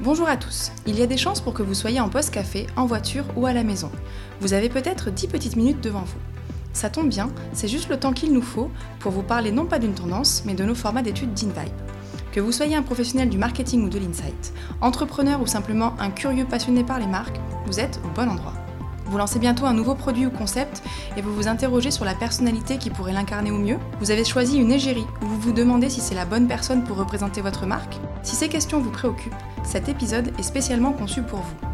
Bonjour à tous. Il y a des chances pour que vous soyez en poste café, en voiture ou à la maison. Vous avez peut-être 10 petites minutes devant vous. Ça tombe bien, c'est juste le temps qu'il nous faut pour vous parler non pas d'une tendance, mais de nos formats d'études d'InVibe. Que vous soyez un professionnel du marketing ou de l'insight, entrepreneur ou simplement un curieux passionné par les marques, vous êtes au bon endroit. Vous lancez bientôt un nouveau produit ou concept et vous vous interrogez sur la personnalité qui pourrait l'incarner au mieux. Vous avez choisi une égérie ou vous vous demandez si c'est la bonne personne pour représenter votre marque. Si ces questions vous préoccupent, cet épisode est spécialement conçu pour vous.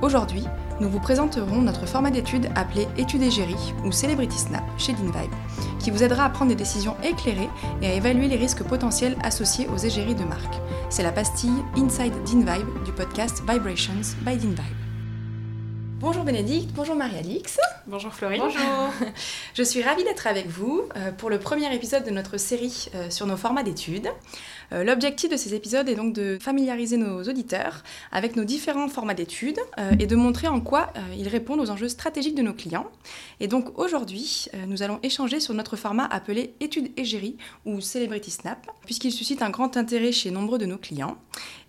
Aujourd'hui, nous vous présenterons notre format d'étude appelé Étude égérie ou Celebrity Snap chez DinVibe, qui vous aidera à prendre des décisions éclairées et à évaluer les risques potentiels associés aux égéries de marque. C'est la pastille Inside DinVibe du podcast Vibrations by DinVibe. Bonjour Bénédicte, bonjour Marie-Alix. Bonjour Florine. Bonjour. Je suis ravie d'être avec vous euh, pour le premier épisode de notre série euh, sur nos formats d'études. Euh, l'objectif de ces épisodes est donc de familiariser nos auditeurs avec nos différents formats d'études et de montrer en quoi ils répondent aux enjeux stratégiques de nos clients. Et donc aujourd'hui, nous allons échanger sur notre format appelé études égérie ou Celebrity Snap, puisqu'il suscite un grand intérêt chez nombreux de nos clients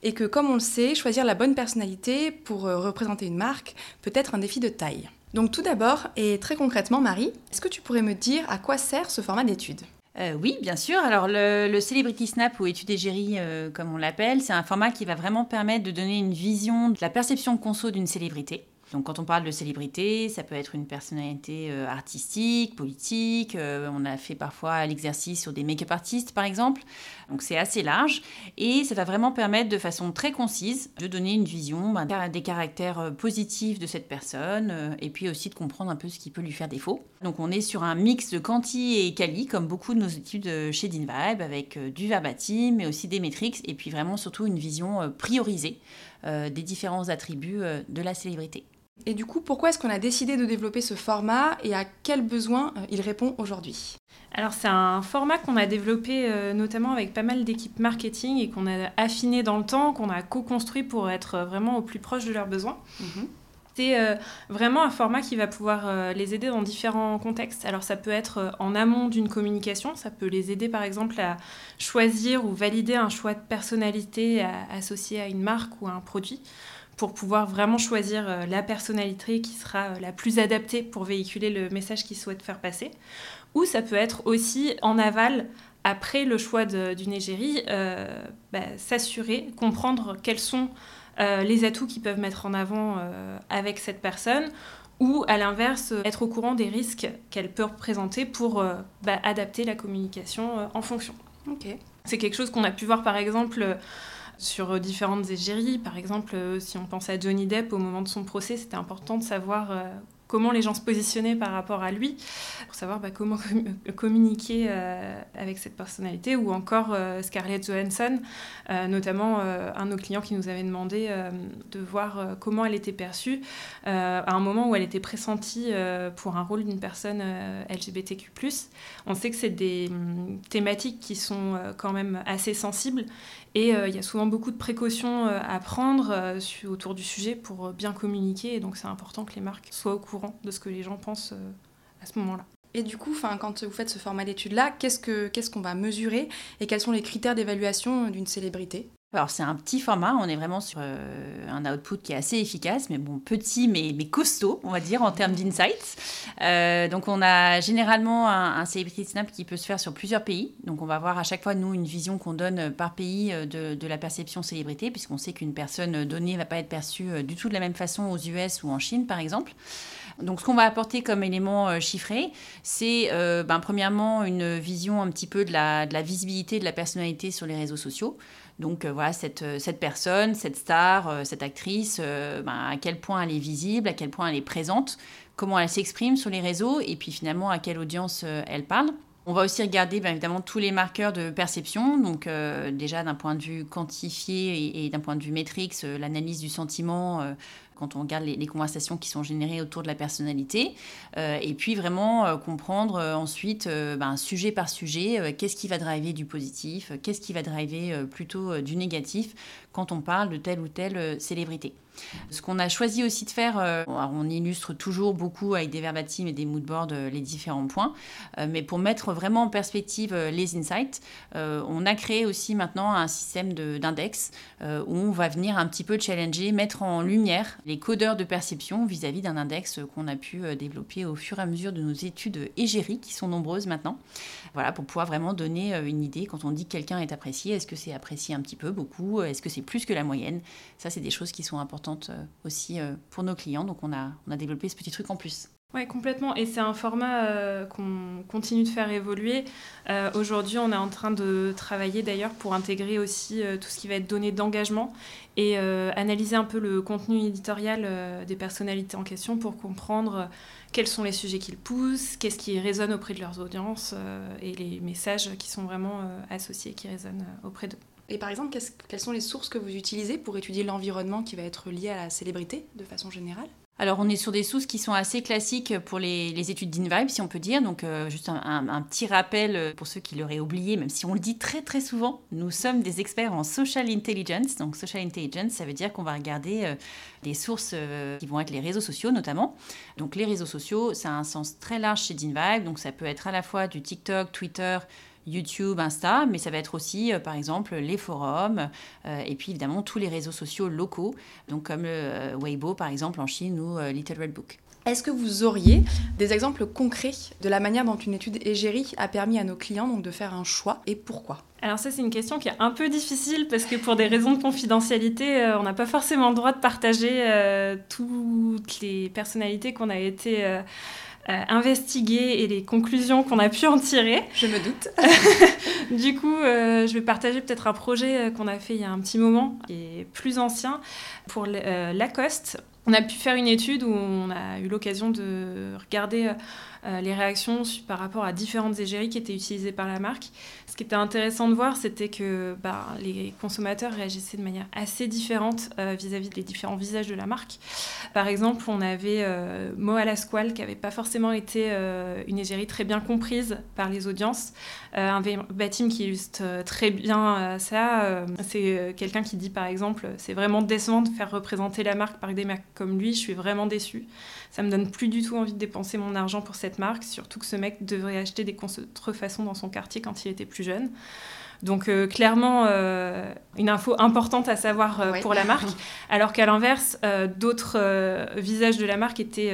et que, comme on le sait, choisir la bonne personnalité pour représenter une marque peut être un défi de taille. Donc tout d'abord, et très concrètement, Marie, est-ce que tu pourrais me dire à quoi sert ce format d'étude euh, oui, bien sûr. Alors, le, Celebrity Snap ou étude égérie, euh, comme on l'appelle, c'est un format qui va vraiment permettre de donner une vision de la perception conso d'une célébrité. Donc quand on parle de célébrité, ça peut être une personnalité euh, artistique, politique. Euh, on a fait parfois l'exercice sur des make-up artistes, par exemple. Donc c'est assez large et ça va vraiment permettre de façon très concise de donner une vision ben, des caractères euh, positifs de cette personne et puis aussi de comprendre un peu ce qui peut lui faire défaut. Donc on est sur un mix de quanti et quali comme beaucoup de nos études chez DinVibe avec du verbatim mais aussi des métriques et puis vraiment surtout une vision priorisée des différents attributs de la célébrité. Et du coup, pourquoi est-ce qu'on a décidé de développer ce format et à quels besoins euh, il répond aujourd'hui? Alors c'est un format qu'on a développé euh, notamment avec pas mal d'équipes marketing et qu'on a affiné dans le temps, qu'on a co-construit pour être vraiment au plus proche de leurs besoins. Mhm. C'est euh, vraiment un format qui va pouvoir les aider dans différents contextes. Alors ça peut être en amont d'une communication, ça peut les aider par exemple à choisir ou valider un choix de personnalité associé à une marque ou à un produit pour pouvoir vraiment choisir euh, la personnalité qui sera euh, la plus adaptée pour véhiculer le message qu'ils souhaitent faire passer. Ou ça peut être aussi en aval, après le choix d'une égérie, euh, bah, s'assurer, comprendre quels sont les atouts qu'ils peuvent mettre en avant avec cette personne, ou à l'inverse, être au courant des risques qu'elle peut représenter pour bah, adapter la communication en fonction. C'est quelque chose qu'on a pu voir par exemple sur euh, différentes égéries. Par exemple, euh, si on pense à Johnny Depp au moment de son procès, c'était important de savoir euh, comment les gens se positionnaient par rapport à lui, pour savoir bah, comment communiquer avec cette personnalité, ou encore Scarlett Johansson, notamment un de nos clients qui nous avait demandé de voir comment elle était perçue à un moment où elle était pressentie pour un rôle d'une personne LGBTQ. On sait que c'est des hum, thématiques qui sont quand même assez sensibles et euh, il y a souvent beaucoup de précautions euh, à prendre euh, autour du sujet pour bien communiquer. Et donc c'est important que les marques soient au courant de ce que les gens pensent à ce moment-là. Et du coup, quand vous faites ce format d'étude-là, qu'est-ce qu'on va mesurer et quels sont les critères d'évaluation d'une célébrité? Alors c'est un petit format, on est vraiment sur euh, un output qui est assez efficace, mais bon petit mais, mais costaud, on va dire, en termes d'insights. Euh, donc on a généralement un, un, Celebrity Snap qui peut se faire sur plusieurs pays. Donc on va voir à chaque fois, nous, une vision qu'on donne par pays euh, de, de la perception célébrité, puisqu'on sait qu'une personne donnée ne va pas être perçue du tout de la même façon aux US ou en Chine, par exemple. Donc, ce qu'on va apporter comme élément chiffré, c'est ben, premièrement une vision un petit peu de la, visibilité de la personnalité sur les réseaux sociaux. Donc euh, voilà, cette, euh, personne, cette star, euh, cette actrice, ben, à quel point elle est visible, à quel point elle est présente, comment elle s'exprime sur les réseaux et puis finalement à quelle audience elle parle. On va aussi regarder bien évidemment tous les marqueurs de perception, donc déjà d'un point de vue quantifié et, d'un point de vue métrique, l'analyse du sentiment quand on regarde les, conversations qui sont générées autour de la personnalité. et puis vraiment comprendre ensuite, ben, sujet par sujet, qu'est-ce qui va driver du positif, qu'est-ce qui va driver plutôt du négatif quand on parle de telle ou telle célébrité. Ce qu'on a choisi aussi de faire, euh, on illustre toujours beaucoup avec des verbatims et des moodboards euh, les différents points, euh, mais pour mettre vraiment en perspective les insights, on a créé aussi maintenant un système d'index où on va venir un petit peu challenger, mettre en lumière les codeurs de perception vis-à-vis d'un index qu'on a pu développer au fur et à mesure de nos études égéries, qui sont nombreuses maintenant. Voilà, pour pouvoir vraiment donner une idée quand on dit que quelqu'un est apprécié, est-ce que c'est apprécié un petit peu, beaucoup, est-ce que c'est plus que la moyenne? Ça, c'est des choses qui sont importantes euh, aussi euh, pour nos clients. Donc on a, développé ce petit truc en plus. Oui, complètement. Et c'est un format euh, qu'on continue de faire évoluer. Aujourd'hui, on est en train de travailler d'ailleurs pour intégrer aussi tout ce qui va être donné d'engagement et analyser un peu le contenu éditorial des personnalités en question pour comprendre quels sont les sujets qu'ils poussent, qu'est-ce qui résonne auprès de leurs audiences et les messages qui sont vraiment associés, qui résonnent auprès d'eux. Et par exemple, quelles sont les sources que vous utilisez pour étudier l'environnement qui va être lié à la célébrité de façon générale? Alors, on est sur des sources qui sont assez classiques pour les, études d'InVibe, si on peut dire. Donc, euh, juste un, petit rappel euh, pour ceux qui l'auraient oublié, même si on le dit très très souvent, nous sommes des experts en social intelligence. Donc, social intelligence, ça veut dire qu'on va regarder euh, des sources qui vont être les réseaux sociaux notamment. Donc, les réseaux sociaux, ça a un sens très large chez d'InVibe. Donc, ça peut être à la fois du TikTok, Twitter, YouTube, Insta, mais ça va être aussi, euh, par exemple, les forums euh, et puis évidemment tous les réseaux sociaux locaux, donc comme le euh, Weibo par exemple en Chine ou Little Red Book. Est-ce que vous auriez des exemples concrets de la manière dont une étude égérie a permis à nos clients donc, de faire un choix et pourquoi? Alors ça c'est une question qui est un peu difficile parce que pour des raisons de confidentialité, on n'a pas forcément le droit de partager toutes les personnalités qu'on a été euh, investiguer et les conclusions qu'on a pu en tirer. Je me doute. du coup, euh, je vais partager peut-être un projet euh, qu'on a fait il y a un petit moment, qui est plus ancien, pour Lacoste. On a pu faire une étude où on a eu l'occasion de regarder euh, les réactions par rapport à différentes égéries qui étaient utilisées par la marque. Ce qui était intéressant de voir, c'était que bah, les consommateurs réagissaient de manière assez différente euh, vis-à-vis des différents visages de la marque. Par exemple, on avait euh, Mo à qui n'avait pas forcément été euh, une égérie très bien comprise par les audiences. un bâtiment qui illustre très bien ça, c'est quelqu'un qui dit par exemple, c'est vraiment décevant de faire représenter la marque par des marques comme lui, je suis vraiment déçue. Ça me donne plus du tout envie de dépenser mon argent pour cette marque, surtout que ce mec devrait acheter des contrefaçons dans son quartier quand il était plus jeune. Donc euh, clairement, euh, une info importante à savoir euh, pour la marque, alors qu'à l'inverse, d'autres visages de la marque étaient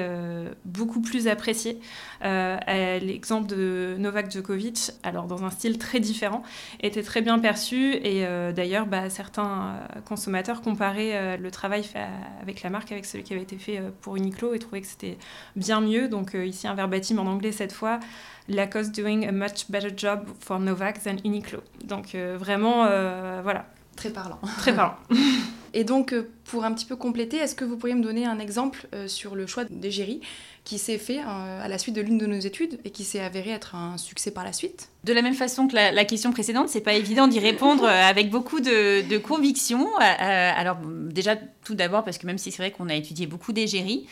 beaucoup plus appréciés. L'exemple de Novak Djokovic, alors dans un style très différent, était très bien perçu et d'ailleurs, bah, certains consommateurs comparaient le travail fait avec la marque avec celui qui avait été fait pour Uniqlo et trouvaient que c'était bien mieux. Donc ici un verbatim en anglais cette fois. Lacoste doing a much better job for Novak than Uniqlo. Donc euh, vraiment, euh, voilà. Très parlant. Très parlant. Et donc, euh, pour un petit peu compléter, est-ce que vous pourriez me donner un exemple sur le choix d'égérie qui s'est fait à la suite de l'une de nos études et qui s'est avéré être un succès par la suite? De la même façon que la, question précédente, c'est pas évident d'y répondre avec beaucoup de, conviction. alors déjà, tout d'abord parce que même si c'est vrai qu'on a étudié beaucoup d'égérie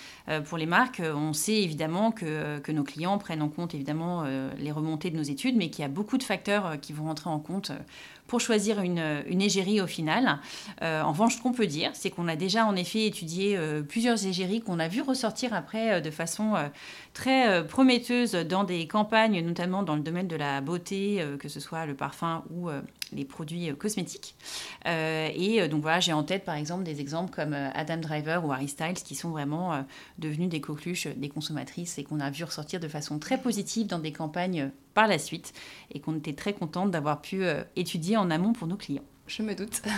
pour les marques, on sait évidemment que, que, nos clients prennent en compte évidemment les remontées de nos études, mais qu'il y a beaucoup de facteurs qui vont rentrer en compte pour choisir une, une égérie au final. en revanche, ce qu'on peut dire, c'est qu'on a déjà en effet étudié plusieurs égéries qu'on a vu ressortir après de façon euh, très euh, prometteuse dans des campagnes, notamment dans le domaine de la beauté, euh, que ce soit le parfum ou les produits cosmétiques. et donc voilà, j'ai en tête par exemple des exemples comme Adam Driver ou Harry Styles qui sont vraiment devenus des coqueluches des consommatrices et qu'on a vu ressortir de façon très positive dans des campagnes par la suite et qu'on était très contente d'avoir pu étudier en amont pour nos clients. Je me doute.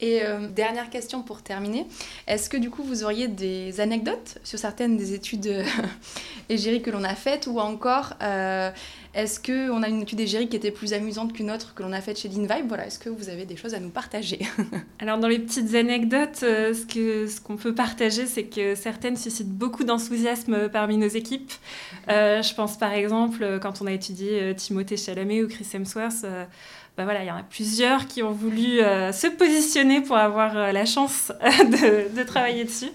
Et euh, dernière question pour terminer. Est-ce que du coup vous auriez des anecdotes sur certaines des études euh, égéries que l'on a faites ou encore euh, est-ce qu'on a une étude égérie qui était plus amusante qu'une autre que l'on a faite chez Vibe? Voilà, est-ce que vous avez des choses à nous partager? Alors dans les petites anecdotes, ce qu'on ce qu'on peut partager, c'est que certaines suscitent beaucoup d'enthousiasme parmi nos équipes. je pense par exemple quand on a étudié Timothée Chalamet ou Chris Hemsworth bah voilà, il y en a plusieurs qui ont voulu se positionner pour avoir la chance de, travailler dessus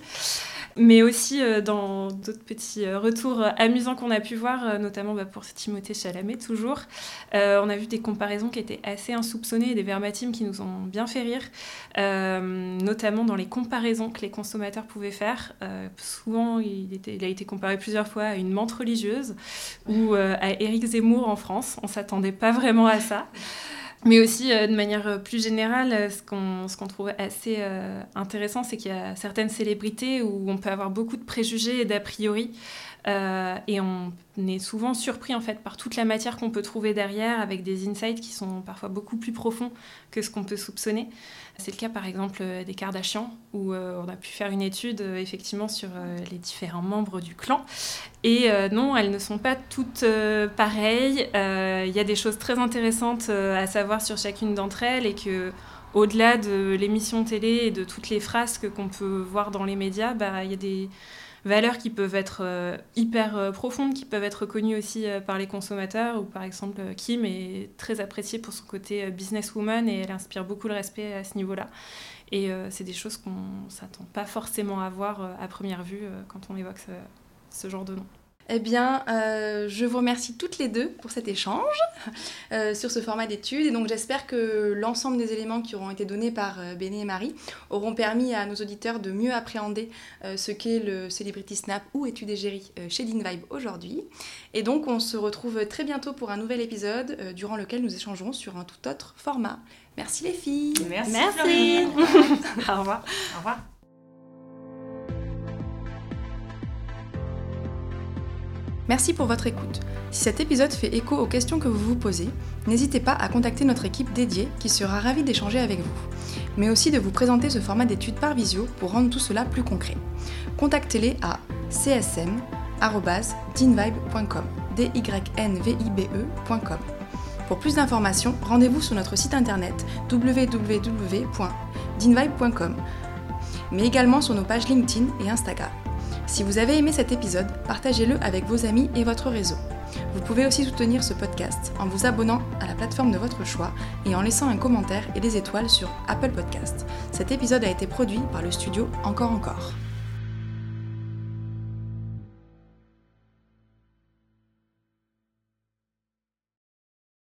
mais aussi euh, dans d'autres petits euh, retours euh, amusants qu'on a pu voir, notamment bah, pour Timothée Chalamet toujours. on a vu des comparaisons qui étaient assez insoupçonnées et des vermatimes qui nous ont bien fait rire, notamment dans les comparaisons que les consommateurs pouvaient faire. souvent, il, a été comparé plusieurs fois à une menthe religieuse ou à Éric Zemmour en France. On s'attendait pas vraiment à ça. Mais aussi, euh, de manière euh, plus générale, euh, ce qu'on trouve assez intéressant, c'est qu'il y a certaines célébrités où on peut avoir beaucoup de préjugés et d'a priori. Et on est souvent surpris en fait par toute la matière qu'on peut trouver derrière, avec des insights qui sont parfois beaucoup plus profonds que ce qu'on peut soupçonner. C'est le cas par exemple des Kardashians, où on a pu faire une étude effectivement sur les différents membres du clan. Et non, elles ne sont pas toutes pareilles. Il y a des choses très intéressantes à savoir sur chacune d'entre elles et que au-delà de l'émission télé et de toutes les frasques qu'on peut voir dans les médias, bah, il y a des valeurs qui peuvent être euh, hyper euh, profondes, qui peuvent être connues aussi euh, par les consommateurs. Ou par exemple, Kim est très appréciée pour son côté businesswoman et elle inspire beaucoup le respect à ce niveau-là. Et c'est des choses qu'on ne s'attend pas forcément à voir à première vue quand on évoque ce genre de nom. Eh bien, euh, je vous remercie toutes les deux pour cet échange euh, sur ce format d'études. Et donc, j'espère que l'ensemble des éléments qui auront été donnés par euh, Béné et Marie auront permis à nos auditeurs de mieux appréhender ce qu'est le Celebrity Snap ou Études égérie chez DinVibe aujourd'hui. Et donc, on se retrouve très bientôt pour un nouvel épisode durant lequel nous échangerons sur un tout autre format. Merci les filles. Merci. Merci. Au revoir. Au revoir. Merci pour votre écoute. Si cet épisode fait écho aux questions que vous vous posez, n'hésitez pas à contacter notre équipe dédiée qui sera ravie d'échanger avec vous, mais aussi de vous présenter ce format d'études par visio pour rendre tout cela plus concret. Contactez-les à csm.dinvibe.com d e.com. Pour plus d'informations, rendez-vous sur notre site internet www.dinvibe.com, mais également sur nos pages LinkedIn et Instagram. Si vous avez aimé cet épisode, partagez-le avec vos amis et votre réseau. Vous pouvez aussi soutenir ce podcast en vous abonnant à la plateforme de votre choix et en laissant un commentaire et des étoiles sur Apple Podcast. Cet épisode a été produit par le studio Encore Encore.